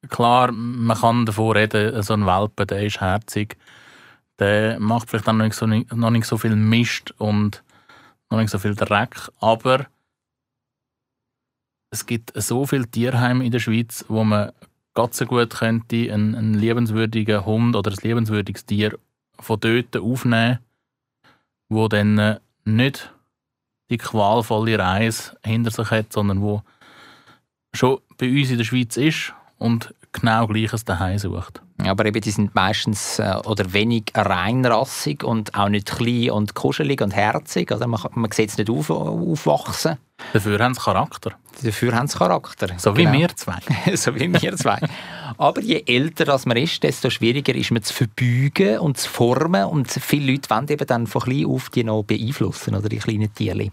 klar, man kann davon reden, so ein Welpe, der ist herzig, der macht vielleicht auch noch nicht so, noch nicht so viel Mist und noch nicht so viel Dreck, aber es gibt so viele Tierheime in der Schweiz, wo man ganz so gut könnte einen, einen liebenswürdigen Hund oder ein liebenswürdiges Tier von dort aufnehmen, wo dann äh, nicht die qualvolle Reise hinter sich hat, sondern wo schon bei uns in der Schweiz ist und genau gleiches daheim sucht.
Aber eben, die sind meistens äh, oder wenig reinrassig und auch nicht klein und kuschelig und herzig. Oder man, man sieht es nicht auf, aufwachsen.
Dafür haben sie Charakter.
Dafür haben sie Charakter.
So wie
Genau.
wir zwei.
so wie wir zwei. Aber je älter das man ist, desto schwieriger ist man zu verbeugen und zu formen. Und viele Leute wollen eben dann von klein auf die noch beeinflussen, oder die kleinen Tierchen.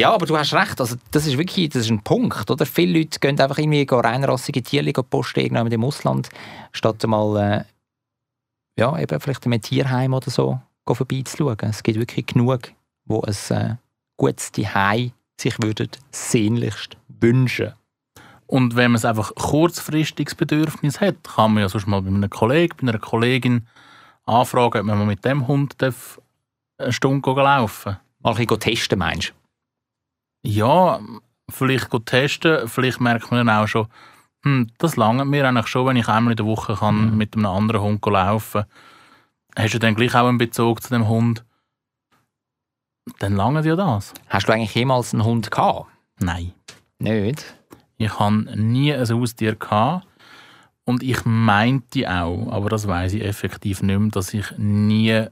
Ja, aber du hast recht, also das ist wirklich das ist ein Punkt. Oder? Viele Leute gehen einfach irgendwie reinrassige gehen posten irgendwann im Ausland, statt mal äh, ja, eben vielleicht in einem Tierheim oder so vorbeizuschauen. Es gibt wirklich genug, wo ein äh, gutes Zuhause sich würden sehnlichst wünschen.
Und wenn man es einfach kurzfristiges Bedürfnis hat, kann man ja sonst mal bei einem Kollegen, bei einer Kollegin anfragen, ob man mal mit dem Hund darf eine Stunde laufen
Mal ein bisschen testen, meinst du?
Ja, vielleicht gut testen, vielleicht merkt man dann auch schon, hm, das langt mir eigentlich schon, wenn ich einmal in der Woche kann mit einem anderen Hund laufen Hast du dann gleich auch einen Bezug zu dem Hund? Dann langt ja das.
Hast du eigentlich jemals einen Hund gehabt?
Nein.
Nicht?
Ich hatte nie ein Haustier gehabt. und ich meinte auch, aber das weiß ich effektiv nicht mehr, dass ich nie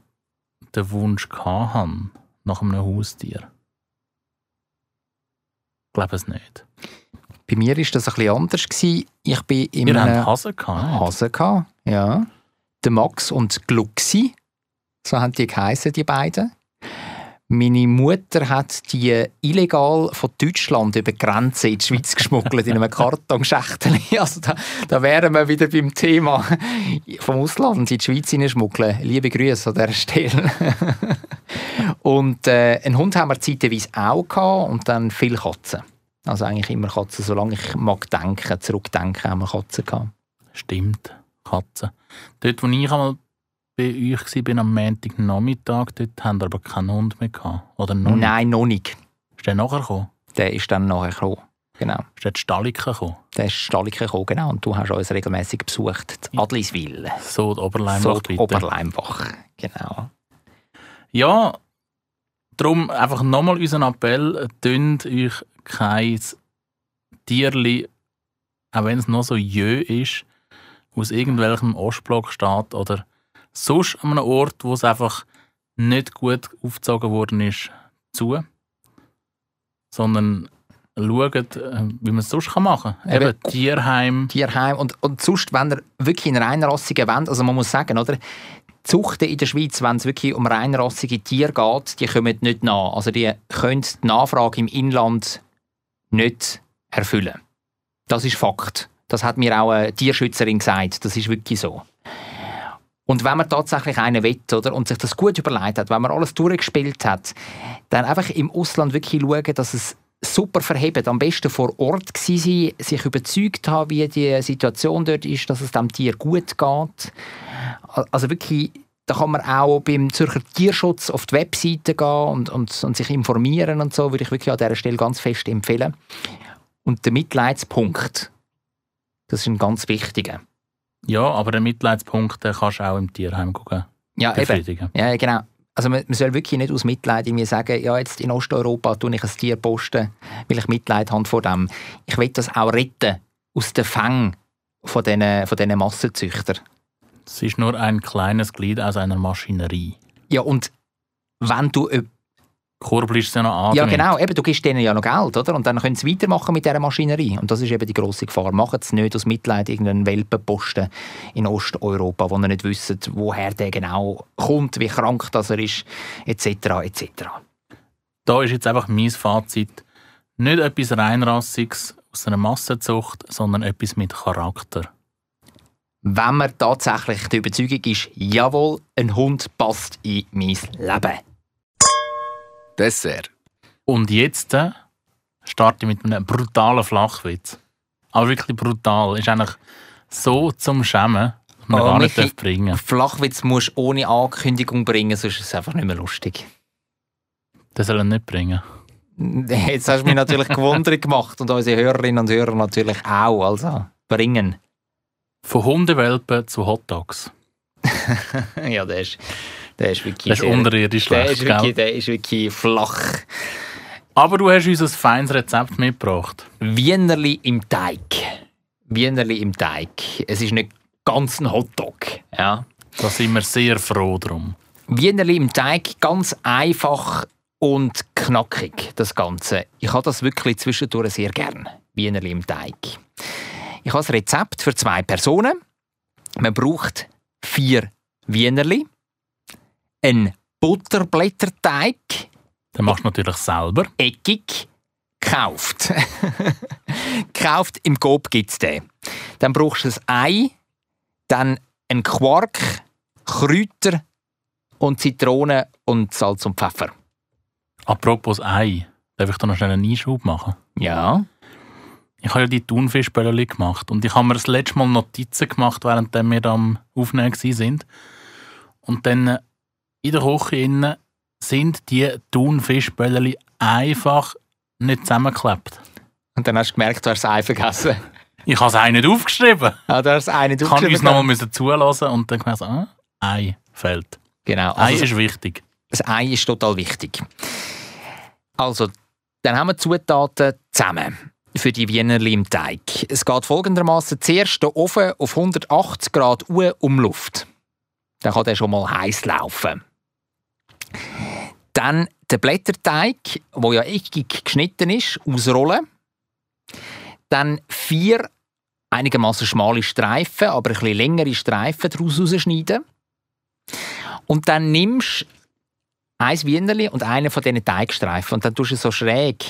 den Wunsch hatte nach einem Haustier. Ich glaube es nicht.
Bei mir war das ein bisschen anders. gewesen. Ich bin in
Wir
einem
haben Hasen gehabt.
Hasen gehabt, ja. Der Max und Gluxi, so haben die geheißen, die beiden. Meine Mutter hat die illegal von Deutschland über die Grenze in die Schweiz geschmuggelt, in einem Kartonschächtel. Also da, da wären wir wieder beim Thema vom Ausland in die Schweiz hineinschmuggeln. Liebe Grüße an dieser Stelle. und äh, einen Hund haben wir zeitweise auch gehabt und dann viele Katzen. Also eigentlich immer Katzen, solange ich mag denken, zurückdenken, haben wir Katzen gehabt.
Stimmt, Katzen. Dort, wo ich einmal bei euch war, am Montagnachmittag, dort haben aber keinen Hund mehr gehabt. Oder noch?
Nein, noch nicht.
Ist der nachher gekommen?
Der ist dann nachher gekommen. Genau.
Ist der die Stallike gekommen?
Der ist Stallike gekommen, genau. Und du hast uns regelmäßig besucht. Die Adliswil.
So, die Oberleimbach,
So, die. Oberleimbach. Genau.
Ja, darum einfach nochmal unseren Appell, tönt euch kein Tierli, auch wenn es noch so jö ist, aus irgendwelchem Ostblock steht oder sonst an einem Ort, wo es einfach nicht gut aufgezogen worden ist, zu. Sondern schaut, äh, wie man es sonst machen kann.
Eben,
Eben, Tierheim.
Tierheim. Und, und sonst, wenn ihr wirklich einen reinrassigen wollt, also man muss sagen, oder? Die Zuchten in der Schweiz, wenn es wirklich um reinrassige Tiere geht, die kommen nicht nach. Also die können die Nachfrage im Inland nicht erfüllen. Das ist Fakt. Das hat mir auch eine Tierschützerin gesagt. Das ist wirklich so. Und wenn man tatsächlich einen will, oder, und sich das gut überlegt hat, wenn man alles durchgespielt hat, dann einfach im Ausland wirklich schauen, dass es super verhebt. Am besten vor Ort sein, sich überzeugt haben, wie die Situation dort ist, dass es dem Tier gut geht. Also wirklich, da kann man auch beim Zürcher Tierschutz auf die Webseite gehen und, und, und sich informieren und so, würde ich wirklich an dieser Stelle ganz fest empfehlen. Und der Mitleidspunkt, das ist ein ganz wichtiger.
Ja, aber den Mitleidspunkt den kannst du auch im Tierheim gucken.
Ja, eben.
befriedigen.
Ja, genau. Also man, man soll wirklich nicht aus Mitleid irgendwie sagen, ja, jetzt in Osteuropa tue ich ein Tier posten, weil ich Mitleid habe vor dem. Ich will das auch retten aus den Fängen von diesen, von diesen Massenzüchtern.
Es ist nur ein kleines Glied aus einer Maschinerie.
Ja, und wenn du
Kurbel ist ja noch
Ja,
angelehnt.
genau. Eben, du gibst denen ja noch Geld, oder? Und dann können sie weitermachen mit dieser Maschinerie. Und das ist eben die grosse Gefahr. Machen sie nicht aus Mitleid irgendeinen Welpenposten in Osteuropa, wo sie nicht wissen, woher der genau kommt, wie krank das er ist, etc. etc.
Da ist jetzt einfach mein Fazit. Nicht etwas Reinrassiges aus einer Massenzucht, sondern etwas mit Charakter.
Wenn man tatsächlich der Überzeugung ist, jawohl, ein Hund passt in mein Leben.
Dessert.
Und jetzt äh, starte ich mit einem brutalen Flachwitz. Aber wirklich brutal. Ist eigentlich so zum Schämen, dass man
Oh,
gar nicht
Michi.
darf bringen
Flachwitz musst du ohne Ankündigung bringen, sonst ist es einfach nicht mehr lustig.
Das soll er nicht bringen.
Jetzt hast du mich natürlich gewundert gemacht und unsere Hörerinnen und Hörer natürlich auch. Also, bringen.
Von Hundewelpen zu Hotdogs.
ja, der ist, der ist wirklich.
Das ist unterirdisch
der
schlecht,
ist, wirklich, der ist wirklich flach.
Aber du hast uns ein feines Rezept mitgebracht.
Wienerli im Teig. Wienerli im Teig. Es ist nicht ganz ein Hotdog. Ja.
Da sind wir sehr froh drum.
Wienerli im Teig, ganz einfach und knackig, das Ganze. Ich habe das wirklich zwischendurch sehr gern. Wienerli im Teig. Ich habe ein Rezept für zwei Personen. Man braucht vier Wienerli, einen Butterblätterteig,
Den machst du natürlich selber.
eckig, gekauft. gekauft, im Coop gibt es den. Dann brauchst du ein Ei, dann einen Quark, Kräuter und Zitrone und Salz und Pfeffer.
Apropos Ei. Darf ich da noch schnell einen Einschub machen?
Ja.
Ich habe ja die Thunfischbällchen gemacht und ich habe mir das letzte Mal Notizen gemacht, während wir da am Aufnehmen sind. Und dann äh, in der Küche innen sind die Thunfischbällchen einfach nicht zusammengeklebt.
Und dann hast du gemerkt, du hast das Ei vergessen.
Ich habe es auch nicht aufgeschrieben.
Ah, du hast das Ei nicht
Ich habe uns
aufgeschrieben.
nochmal müssen zulassen und dann gemerkt, ah, Ei fehlt.
Genau.
Ei
Also,
ist wichtig.
das Ei ist total wichtig. Also, dann haben wir die Zutaten zusammen für die Wienerli im Teig. Es geht folgendermaßen: Zuerst den Ofen auf 180 Grad Uhr Umluft. Dann kann der schon mal heiß laufen. Dann den Blätterteig, wo ja eckig geschnitten ist, ausrollen. Dann vier einigermaßen schmale Streifen, aber ein bisschen längere Streifen daraus rausschneiden. Und dann nimmst du ein Wienerli und einen von diesen Teigstreifen und dann tust du es so schräg,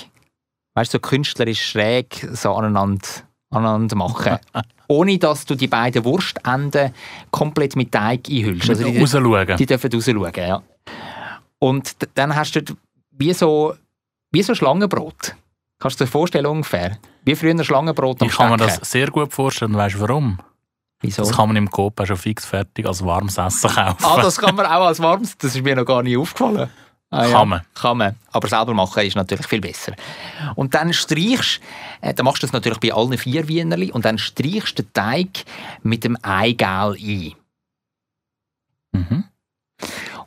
weißt du, so künstlerisch schräg so aneinander, aneinander machen. Ohne dass du die beiden Wurstenden komplett mit Teig einhüllst. Also die,
Rausschauen.
die dürfen rausschauen, ja. Und dann hast du wie so, wie so Schlangenbrot. Kannst du dir vorstellen ungefähr? Wie früher ein Schlangenbrot am
Ich kann mir das sehr gut vorstellen. Weißt du warum?
Wieso?
Das kann man im Coop schon fix fertig als warmes Essen kaufen.
Ah, das kann man auch als warmes. Das ist mir noch gar nicht aufgefallen. Ah, ja.
Kann man.
Kann man. Aber selber machen ist natürlich viel besser. Und dann streichst, äh, dann machst du das natürlich bei allen vier Wienerli und dann streichst du den Teig mit dem Eigelb ein.
Mhm.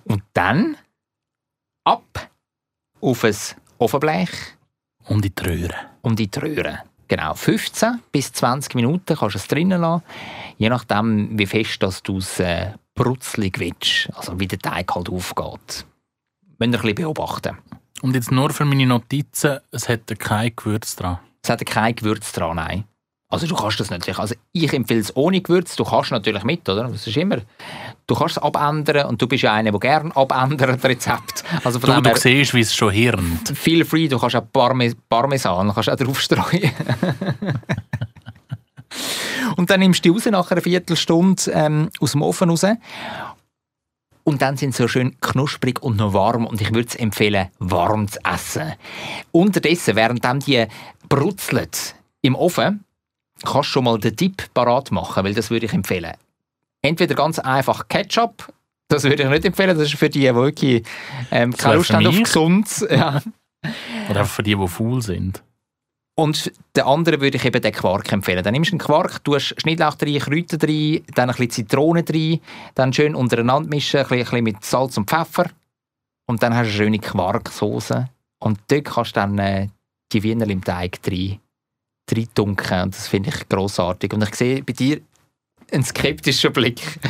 Und dann ab auf ein Ofenblech
Und in die Röhre.
und in die Röhre. Genau, 15 bis 20 Minuten kannst du es drinnen lassen, je nachdem, wie fest dass du es äh, brutzlig willst, also wie der Teig halt aufgeht. Müssen wir ein bisschen beobachten.
Und jetzt nur für meine Notizen, es hätte kein Gewürz dran.
Es hat kein Gewürz dran, nein. Also du kannst das natürlich, also ich empfehle es ohne Gewürz, du kannst natürlich mit, oder? Das ist immer, du kannst es abändern und du bist ja einer, der gerne abändert, Rezept. Also von
Du,
dem
du siehst, wie es schon hirnt.
feel free, du kannst auch Parme Parmesan kannst auch drauf streuen. und dann nimmst du die raus nach einer Viertelstunde ähm, aus dem Ofen raus. Und dann sind sie so schön knusprig und noch warm. Und ich würde es empfehlen, warm zu essen. Unterdessen, während die brutzelt im Ofen, kannst du schon mal den Tipp parat machen, weil das würde ich empfehlen. Entweder ganz einfach Ketchup, das würde ich nicht empfehlen, das ist für die, die wirklich ähm, keine Lust haben auf
mich.
gesund. Ja.
Oder einfach für die, die faul sind.
Und den anderen würde ich eben den Quark empfehlen. Dann nimmst du einen Quark, tust Schnittlauch rein, Kräuter rein, dann ein bisschen Zitrone rein, dann schön untereinander mischen, ein bisschen, ein bisschen mit Salz und Pfeffer. Und dann hast du eine schöne Quarksoße. Und dort kannst du dann äh, die Wiener im Teig rein, rein tunken. Und das finde ich grossartig. Und ich sehe bei dir, ein skeptischer Blick.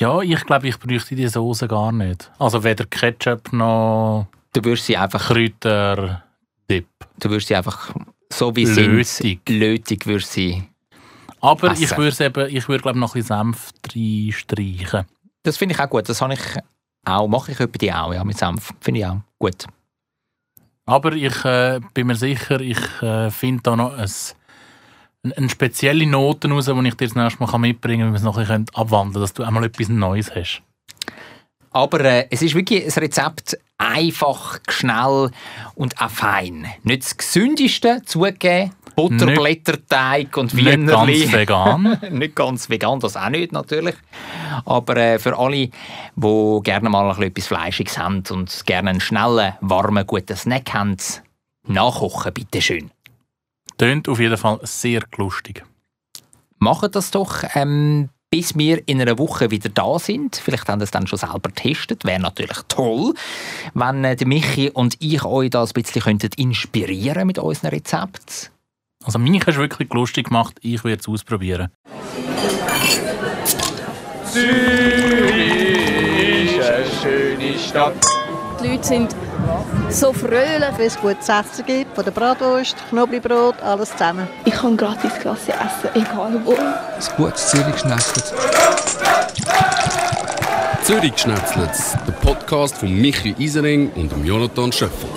Ja, ich glaube, ich bräuchte die Soße gar nicht. Also weder Ketchup noch
Du würdest sie einfach,
Kräuter, Dip.
du würdest sie einfach so wie sie
Lötig.
sind, lötig würdest sie.
Aber
Essen.
ich würde eben, ich würde glaube noch ein bisschen Senf reinstreichen.
Das finde ich auch gut. Das habe ich auch, mache ich etwa die auch, ja, mit Senf. Finde ich auch gut.
Aber ich äh, bin mir sicher, ich äh, finde da noch ein, eine, spezielle Note raus, die ich dir das nächste Mal mitbringen kann, wie wir es noch ein bisschen abwandeln können, dass du einmal etwas Neues hast.
Aber äh, es ist wirklich ein Rezept einfach, schnell und auch fein. Nicht das gesündeste zugegeben. Butterblätterteig und
Nicht
Wienerli.
ganz vegan.
nicht ganz vegan, das auch nicht natürlich. Aber äh, für alle, die gerne mal ein bisschen etwas Fleischiges haben und gerne einen schnellen, warmen, guten Snack haben, nachkochen, bitteschön.
Tönt auf jeden Fall sehr lustig.
Macht das doch, ähm, bis wir in einer Woche wieder da sind. Vielleicht haben wir es dann schon selber getestet. Wäre natürlich toll, wenn äh, der Michi und ich euch da ein bisschen könntet inspirieren mit unseren Rezepten.
Also mich hast du wirklich lustig gemacht, ich werde es ausprobieren.
Zürich ist eine schöne Stadt.
Die Leute sind so fröhlich.
Wenn es gutes Essen gibt, von der Bratwurst, Knoblauchbrot, alles zusammen.
Ich kann gratis Klasse essen, egal wo.
Ein gutes Zürich schnetzelt.
Zürich Schnetzlitz, der Podcast von Michi Isering und Jonathan Schöffel.